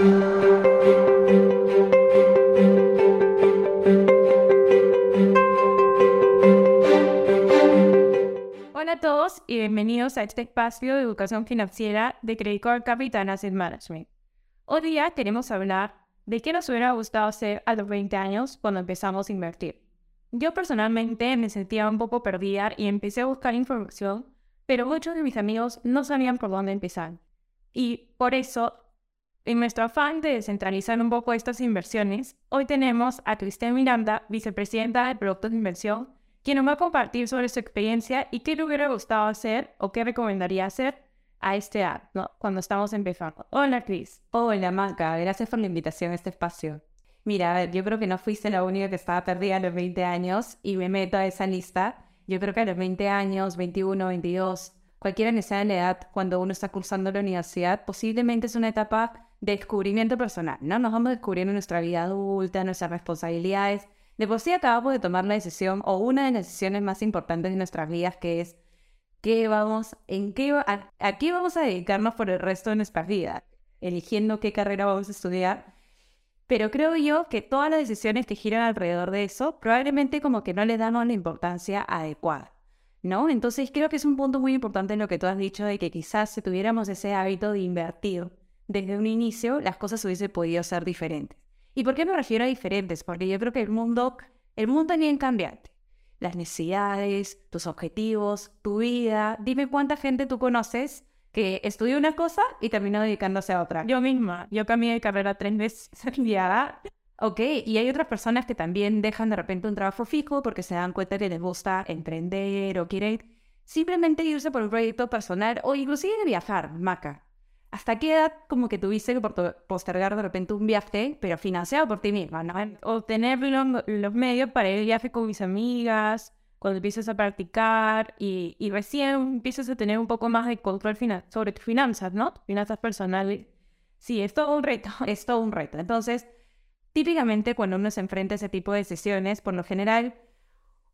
Hola a todos y bienvenidos a este espacio de educación financiera de Credit Card Capital Asset Management. Hoy día queremos hablar de qué nos hubiera gustado hacer a los 20 años cuando empezamos a invertir. Yo personalmente me sentía un poco perdida y empecé a buscar información, pero muchos de mis amigos no sabían por dónde empezar. Y por eso, en nuestro afán de descentralizar un poco estas inversiones, hoy tenemos a Cristian Miranda, vicepresidenta de Productos de Inversión, quien nos va a compartir sobre su experiencia y qué le hubiera gustado hacer o qué recomendaría hacer a este edad, ¿no? Cuando estamos empezando. Hola, Cris. Hola, Maca. Gracias por la invitación a este espacio. Mira, a ver, yo creo que no fuiste la única que estaba perdida a los 20 años y me meto a esa lista. Yo creo que a los 20 años, 21, 22, cualquiera que sea la edad, cuando uno está cursando la universidad, posiblemente es una etapa descubrimiento personal, ¿no? Nos vamos descubriendo nuestra vida adulta, nuestras responsabilidades. De por sí acabamos de tomar la decisión o una de las decisiones más importantes de nuestras vidas, que es qué vamos, en qué, a, qué vamos a dedicarnos por el resto de nuestras vidas, eligiendo qué carrera vamos a estudiar pero creo yo que todas las decisiones que giran alrededor de eso probablemente como que no le dan la importancia adecuada, ¿no? Entonces creo que es un punto muy importante lo que tú has dicho de que quizás si tuviéramos ese hábito de invertir desde un inicio, las cosas hubiesen podido ser diferentes. ¿Y por qué me refiero a diferentes? Porque yo creo que el mundo, el mundo también cambiante. Las necesidades, tus objetivos, tu vida. Dime cuánta gente tú conoces que estudió una cosa y terminó dedicándose a otra. Yo misma, yo cambié de carrera tres veces día. Ok, y hay otras personas que también dejan de repente un trabajo fijo porque se dan cuenta que les gusta emprender o quieren simplemente irse por un proyecto personal o inclusive viajar, maca. ¿Hasta qué edad como que tuviste que postergar de repente un viaje, pero financiado por ti misma, ¿no? O tener los medios para ir de viaje con mis amigas, cuando empiezas a practicar y, y, recién empiezas a tener un poco más de control sobre tus finanzas, ¿no? finanzas personales. Sí, es todo un reto, es todo un reto. Entonces, típicamente cuando uno se enfrenta a ese tipo de decisiones, por lo general,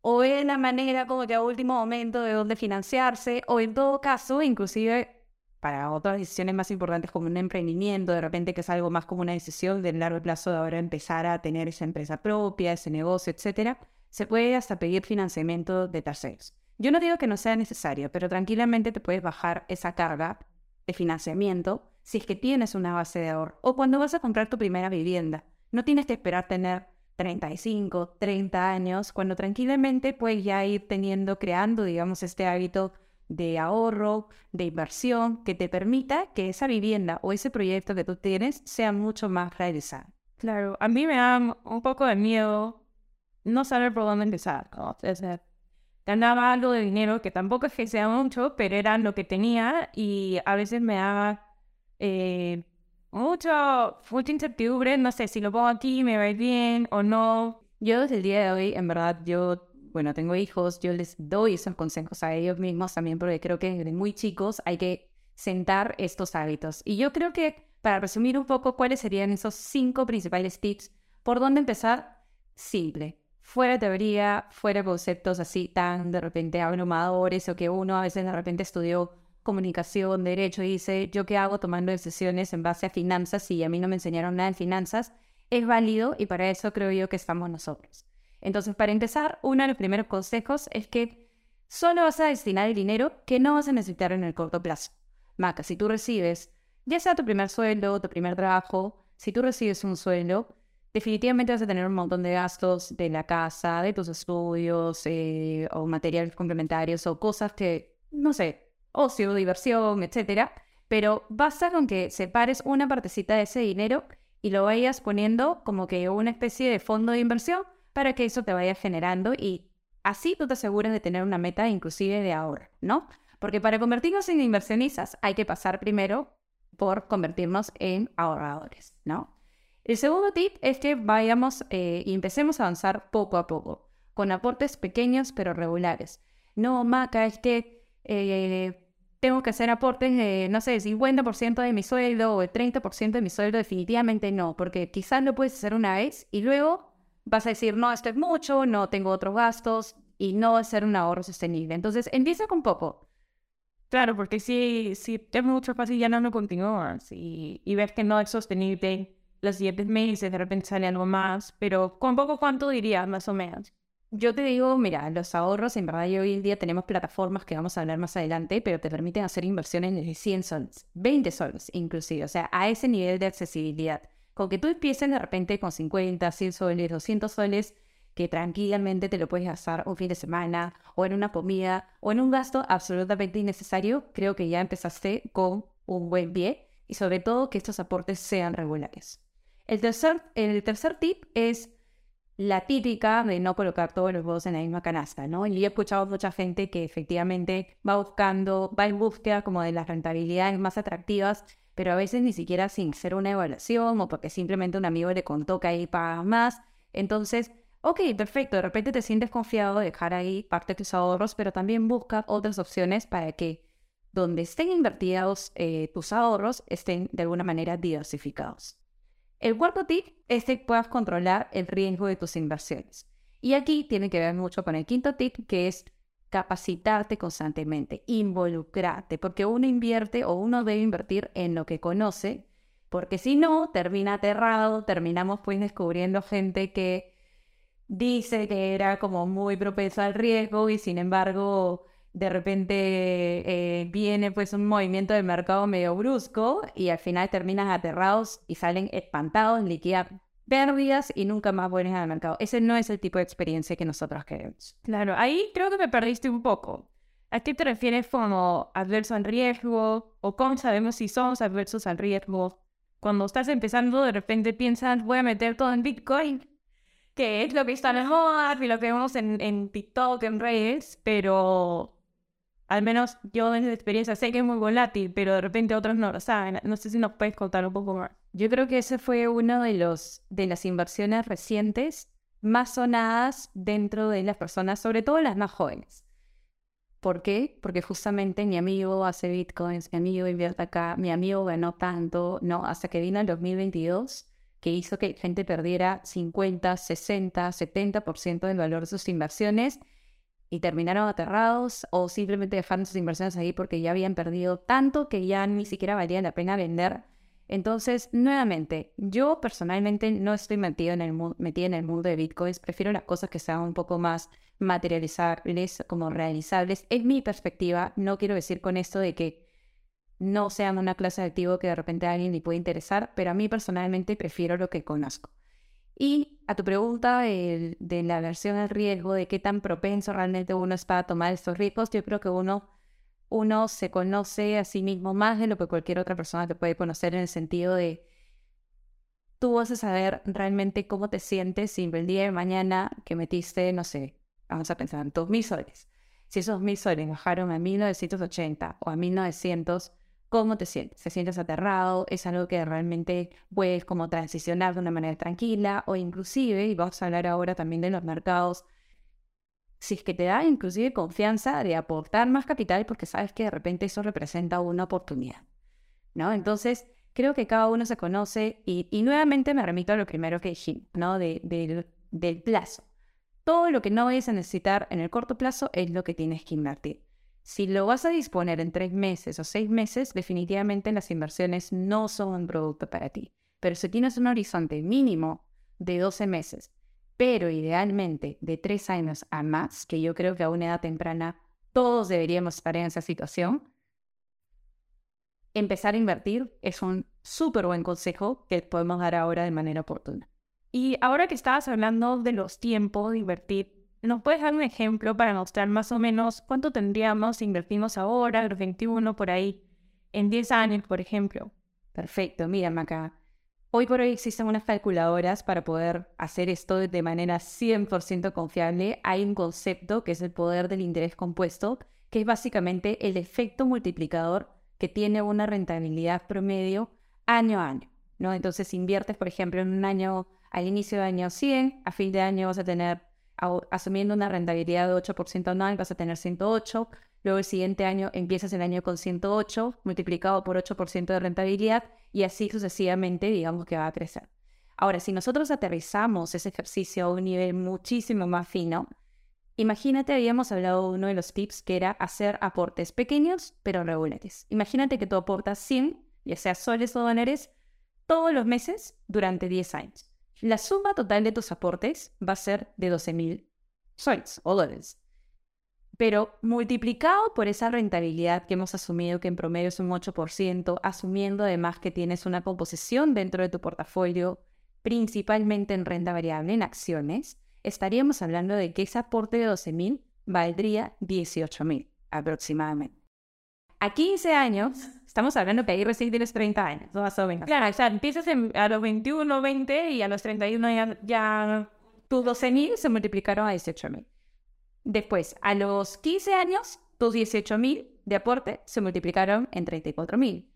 o es la manera como que a último momento de dónde financiarse, o en todo caso, inclusive para otras decisiones más importantes como un emprendimiento, de repente que es algo más como una decisión de largo plazo de ahora empezar a tener esa empresa propia, ese negocio, etcétera se puede hasta pedir financiamiento de terceros. Yo no digo que no sea necesario, pero tranquilamente te puedes bajar esa carga de financiamiento si es que tienes una base de ahorro o cuando vas a comprar tu primera vivienda. No tienes que esperar tener 35, 30 años, cuando tranquilamente puedes ya ir teniendo, creando, digamos, este hábito de ahorro, de inversión, que te permita que esa vivienda o ese proyecto que tú tienes sea mucho más realizado. Claro, a mí me da un poco de miedo no saber por dónde empezar. ¿no? O sea, ganaba algo de dinero que tampoco es que sea mucho, pero era lo que tenía y a veces me daba eh, mucho, mucha incertidumbre. No sé si lo pongo aquí, me va a ir bien o no. Yo desde el día de hoy, en verdad, yo, bueno, tengo hijos, yo les doy esos consejos a ellos mismos también porque creo que desde muy chicos hay que sentar estos hábitos. Y yo creo que, para resumir un poco, ¿cuáles serían esos cinco principales tips? ¿Por dónde empezar? Simple fuera teoría, fuera conceptos así tan de repente abrumadores o que uno a veces de repente estudió comunicación, derecho y dice, yo qué hago tomando decisiones en base a finanzas y a mí no me enseñaron nada de finanzas, es válido y para eso creo yo que estamos nosotros. Entonces, para empezar, uno de los primeros consejos es que solo vas a destinar el dinero que no vas a necesitar en el corto plazo. Maca, si tú recibes, ya sea tu primer sueldo, tu primer trabajo, si tú recibes un sueldo, definitivamente vas a tener un montón de gastos de la casa, de tus estudios, eh, o materiales complementarios, o cosas que, no sé, ocio, diversión, etcétera. Pero basta con que separes una partecita de ese dinero y lo vayas poniendo como que una especie de fondo de inversión para que eso te vaya generando y así tú te aseguras de tener una meta inclusive de ahorro, ¿no? Porque para convertirnos en inversionistas hay que pasar primero por convertirnos en ahorradores, ¿no? El segundo tip es que vayamos eh, y empecemos a avanzar poco a poco, con aportes pequeños pero regulares. No, Maca, es que eh, tengo que hacer aportes de, no sé, 50% de mi sueldo o el 30% de mi sueldo, definitivamente no, porque quizás lo puedes hacer una vez y luego vas a decir, no, esto es mucho, no tengo otros gastos y no va a ser un ahorro sostenible. Entonces, empieza con poco. Claro, porque si, si es mucho fácil ya no lo continúas y, y ves que no es sostenible los siguientes meses, de repente sale algo más, pero ¿con poco cuánto dirías más o menos? Yo te digo, mira, los ahorros, en verdad, hoy en día tenemos plataformas que vamos a hablar más adelante, pero te permiten hacer inversiones de 100 soles, 20 soles inclusive, o sea, a ese nivel de accesibilidad. Con que tú empieces de repente con 50, 100 soles, 200 soles, que tranquilamente te lo puedes gastar un fin de semana o en una comida o en un gasto absolutamente innecesario, creo que ya empezaste con un buen pie y sobre todo que estos aportes sean regulares. El tercer, el tercer tip es la típica de no colocar todos los huevos en la misma canasta, ¿no? Y he escuchado mucha gente que efectivamente va buscando, va en búsqueda como de las rentabilidades más atractivas, pero a veces ni siquiera sin ser una evaluación o porque simplemente un amigo le contó que ahí pagas más. Entonces, ok, perfecto, de repente te sientes confiado de dejar ahí parte de tus ahorros, pero también busca otras opciones para que donde estén invertidos eh, tus ahorros estén de alguna manera diversificados. El cuarto tip es que puedas controlar el riesgo de tus inversiones. Y aquí tiene que ver mucho con el quinto tip, que es capacitarte constantemente, involucrarte, porque uno invierte o uno debe invertir en lo que conoce, porque si no, termina aterrado, terminamos pues descubriendo gente que dice que era como muy propensa al riesgo y sin embargo de repente eh, viene pues un movimiento del mercado medio brusco y al final terminan aterrados y salen espantados, liquidan pérdidas y nunca más vuelven al mercado. Ese no es el tipo de experiencia que nosotros queremos. Claro, ahí creo que me perdiste un poco. ¿A qué te refieres como adverso al riesgo? ¿O cómo sabemos si somos adversos al riesgo? Cuando estás empezando, de repente piensas, voy a meter todo en Bitcoin, que es lo que está en moda y lo que vemos en, en TikTok, en redes, pero al menos yo desde experiencia sé que es muy volátil, pero de repente otros no lo saben. No sé si nos puedes contar un poco más. Yo creo que ese fue uno de los de las inversiones recientes más sonadas dentro de las personas, sobre todo las más jóvenes. ¿Por qué? Porque justamente mi amigo hace bitcoins, mi amigo invierte acá, mi amigo ganó tanto, ¿no? Hasta que vino el 2022, que hizo que gente perdiera 50, 60, 70% del valor de sus inversiones y terminaron aterrados o simplemente dejaron sus inversiones ahí porque ya habían perdido tanto que ya ni siquiera valía la pena vender. Entonces, nuevamente, yo personalmente no estoy metido en el, metida en el mundo de bitcoins, prefiero las cosas que sean un poco más materializables, como realizables. Es mi perspectiva, no quiero decir con esto de que no sean una clase de activo que de repente a alguien le puede interesar, pero a mí personalmente prefiero lo que conozco. Y a tu pregunta de, la versión al riesgo, de qué tan propenso realmente uno es para tomar estos riesgos, yo creo que uno, uno se conoce a sí mismo más de lo que cualquier otra persona te puede conocer en el sentido de tú vas a saber realmente cómo te sientes si el día de mañana que metiste, no sé, vamos a pensar, dos mil soles. Si esos mil soles bajaron a 1980 o a 1900, ¿Cómo te sientes? ¿Te sientes aterrado? ¿Es algo que realmente puedes como transicionar de una manera tranquila? O inclusive, y vamos a hablar ahora también de los mercados, si es que te da inclusive confianza de aportar más capital porque sabes que de repente eso representa una oportunidad, ¿no? Entonces, creo que cada uno se conoce y, nuevamente me remito a lo primero que dije, ¿no? De, del plazo. Todo lo que no vayas a necesitar en el corto plazo es lo que tienes que invertir. Si lo vas a disponer en tres meses o seis meses, definitivamente las inversiones no son un producto para ti. Pero si tienes un horizonte mínimo de 12 meses, pero idealmente de tres años a más, que yo creo que a una edad temprana todos deberíamos estar en esa situación, empezar a invertir es un súper buen consejo que podemos dar ahora de manera oportuna. Y ahora que estabas hablando de los tiempos de invertir, ¿Nos puedes dar un ejemplo para mostrar más o menos cuánto tendríamos si invertimos ahora, los 21 por ahí, en 10 años, por ejemplo? Perfecto, mira, Maca. Hoy por hoy existen unas calculadoras para poder hacer esto de manera 100% confiable. Hay un concepto que es el poder del interés compuesto, que es básicamente el efecto multiplicador que tiene una rentabilidad promedio año a año. ¿no? Entonces, inviertes, por ejemplo, en un año, al inicio de año 100, a fin de año vas a tener asumiendo una rentabilidad de 8% anual, vas a tener 108. Luego el siguiente año empiezas el año con 108, multiplicado por 8% de rentabilidad, y así sucesivamente, digamos que va a crecer. Ahora, si nosotros aterrizamos ese ejercicio a un nivel muchísimo más fino, Imagínate, habíamos hablado de uno de los tips que era hacer aportes pequeños pero regulares. Imagínate que tú aportas 100, ya sea soles o dólares, todos los meses durante 10 años. La suma total de tus aportes va a ser de 12.000 soles o dólares. Pero multiplicado por esa rentabilidad que hemos asumido que en promedio es un 8%, asumiendo además que tienes una composición dentro de tu portafolio principalmente en renta variable, en acciones, estaríamos hablando de que ese aporte de 12.000 valdría 18.000 aproximadamente. A 15 años, estamos hablando que ahí recién tienes 30 años, más o menos. Claro, o sea, empiezas a los 21, 20 y a los 31 ya, ya tus 12.000 se multiplicaron a 18.000. Después, a los 15 años, tus 18.000 de aporte se multiplicaron en 34.000.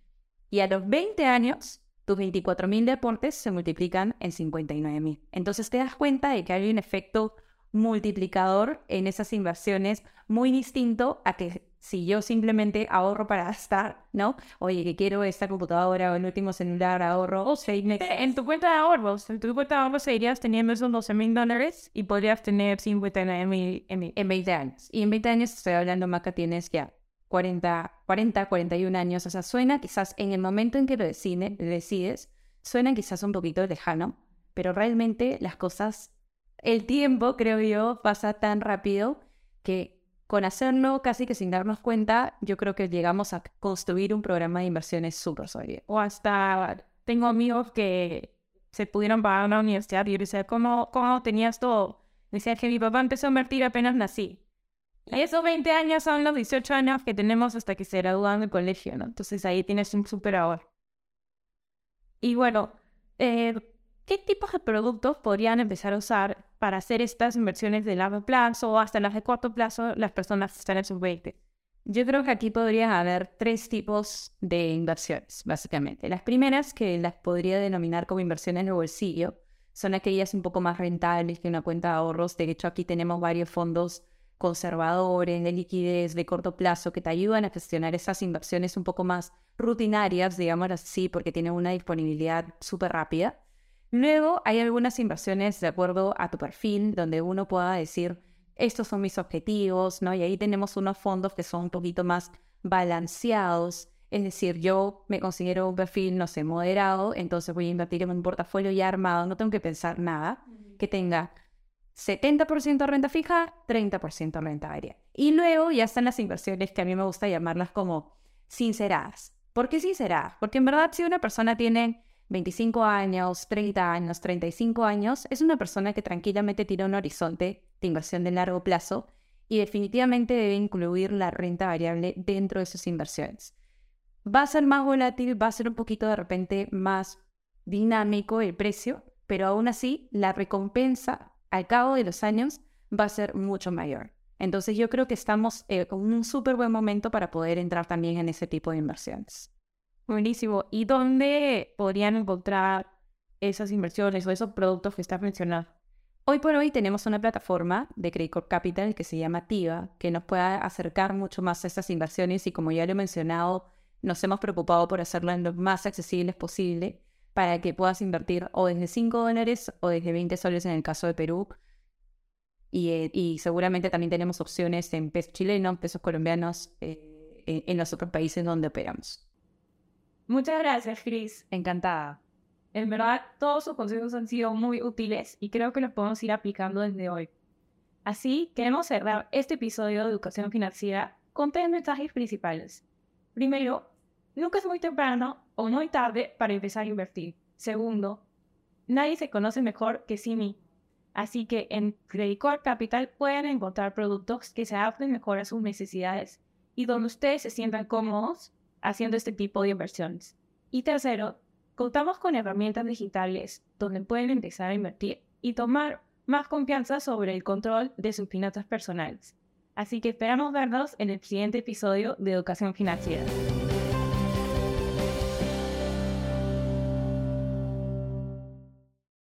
Y a los 20 años, tus 24.000 de aportes se multiplican en 59.000. Entonces te das cuenta de que hay un efecto multiplicador en esas inversiones muy distinto a que si yo simplemente ahorro para gastar, ¿no? Oye, que quiero esta computadora o el último celular, ahorro o seis meses. En tu cuenta de ahorros, en tu cuenta de ahorros seguirías teniendo esos 12 mil dólares y podrías tener 59 mil en, en 20 años. Y en 20 años estoy hablando, Maca, tienes ya 40, 40, 41 años. O sea, suena quizás en el momento en que lo decides, suena quizás un poquito lejano, pero realmente las cosas, el tiempo, creo yo, pasa tan rápido que con hacerlo casi que sin darnos cuenta, yo creo que llegamos a construir un programa de inversiones súper sólido. O hasta tengo amigos que se pudieron pagar una universidad y yo decía, ¿cómo, ¿cómo tenías todo? Decía que mi papá empezó a invertir apenas nací. Y esos 20 años son los 18 años que tenemos hasta que se gradúan del colegio, ¿no? Entonces ahí tienes un super ahorro. Y bueno, eh, ¿qué tipos de productos podrían empezar a usar para hacer estas inversiones de largo plazo o hasta las de corto plazo las personas que están en sus 20? Yo creo que aquí podría haber tres tipos de inversiones, básicamente. Las primeras, que las podría denominar como inversiones de bolsillo, son aquellas un poco más rentables que una cuenta de ahorros. De hecho, aquí tenemos varios fondos conservadores, de liquidez, de corto plazo, que te ayudan a gestionar esas inversiones un poco más rutinarias, digamos así, porque tienen una disponibilidad súper rápida. Luego hay algunas inversiones de acuerdo a tu perfil, donde uno pueda decir, estos son mis objetivos, ¿no? Y ahí tenemos unos fondos que son un poquito más balanceados. Es decir, yo me considero un perfil, no sé, moderado, entonces voy a invertir en un portafolio ya armado, no tengo que pensar nada, que tenga 70% renta fija, 30% renta variable. Y luego ya están las inversiones que a mí me gusta llamarlas como sinceradas. ¿Por qué sinceradas? Porque en verdad si una persona tiene 25 años, 30 años, 35 años, es una persona que tranquilamente tiene un horizonte de inversión de largo plazo y definitivamente debe incluir la renta variable dentro de sus inversiones. Va a ser más volátil, va a ser un poquito de repente más dinámico el precio, pero aún así la recompensa al cabo de los años va a ser mucho mayor. Entonces yo creo que estamos en un súper buen momento para poder entrar también en ese tipo de inversiones. Buenísimo. ¿Y dónde podrían encontrar esas inversiones o esos productos que estás mencionando? Hoy por hoy tenemos una plataforma de Credit Capital que se llama TIVA, que nos puede acercar mucho más a estas inversiones y como ya lo he mencionado, nos hemos preocupado por hacerlas lo más accesibles posible para que puedas invertir o desde 5 dólares o desde 20 soles en el caso de Perú. Eh, y, seguramente también tenemos opciones en pesos chilenos, pesos colombianos, eh, en, los otros países donde operamos. Muchas gracias, Cris. Encantada. En verdad, todos sus consejos han sido muy útiles y creo que los podemos ir aplicando desde hoy. Así, queremos cerrar este episodio de Educación Financiera con tres mensajes principales. Primero, nunca es muy temprano o muy tarde para empezar a invertir. Segundo, nadie se conoce mejor que sí mismo. Así que en Credit Capital pueden encontrar productos que se adapten mejor a sus necesidades y donde ustedes se sientan cómodos haciendo este tipo de inversiones. Y tercero, contamos con herramientas digitales donde pueden empezar a invertir y tomar más confianza sobre el control de sus finanzas personales. Así que esperamos vernos en el siguiente episodio de Educación Financiera.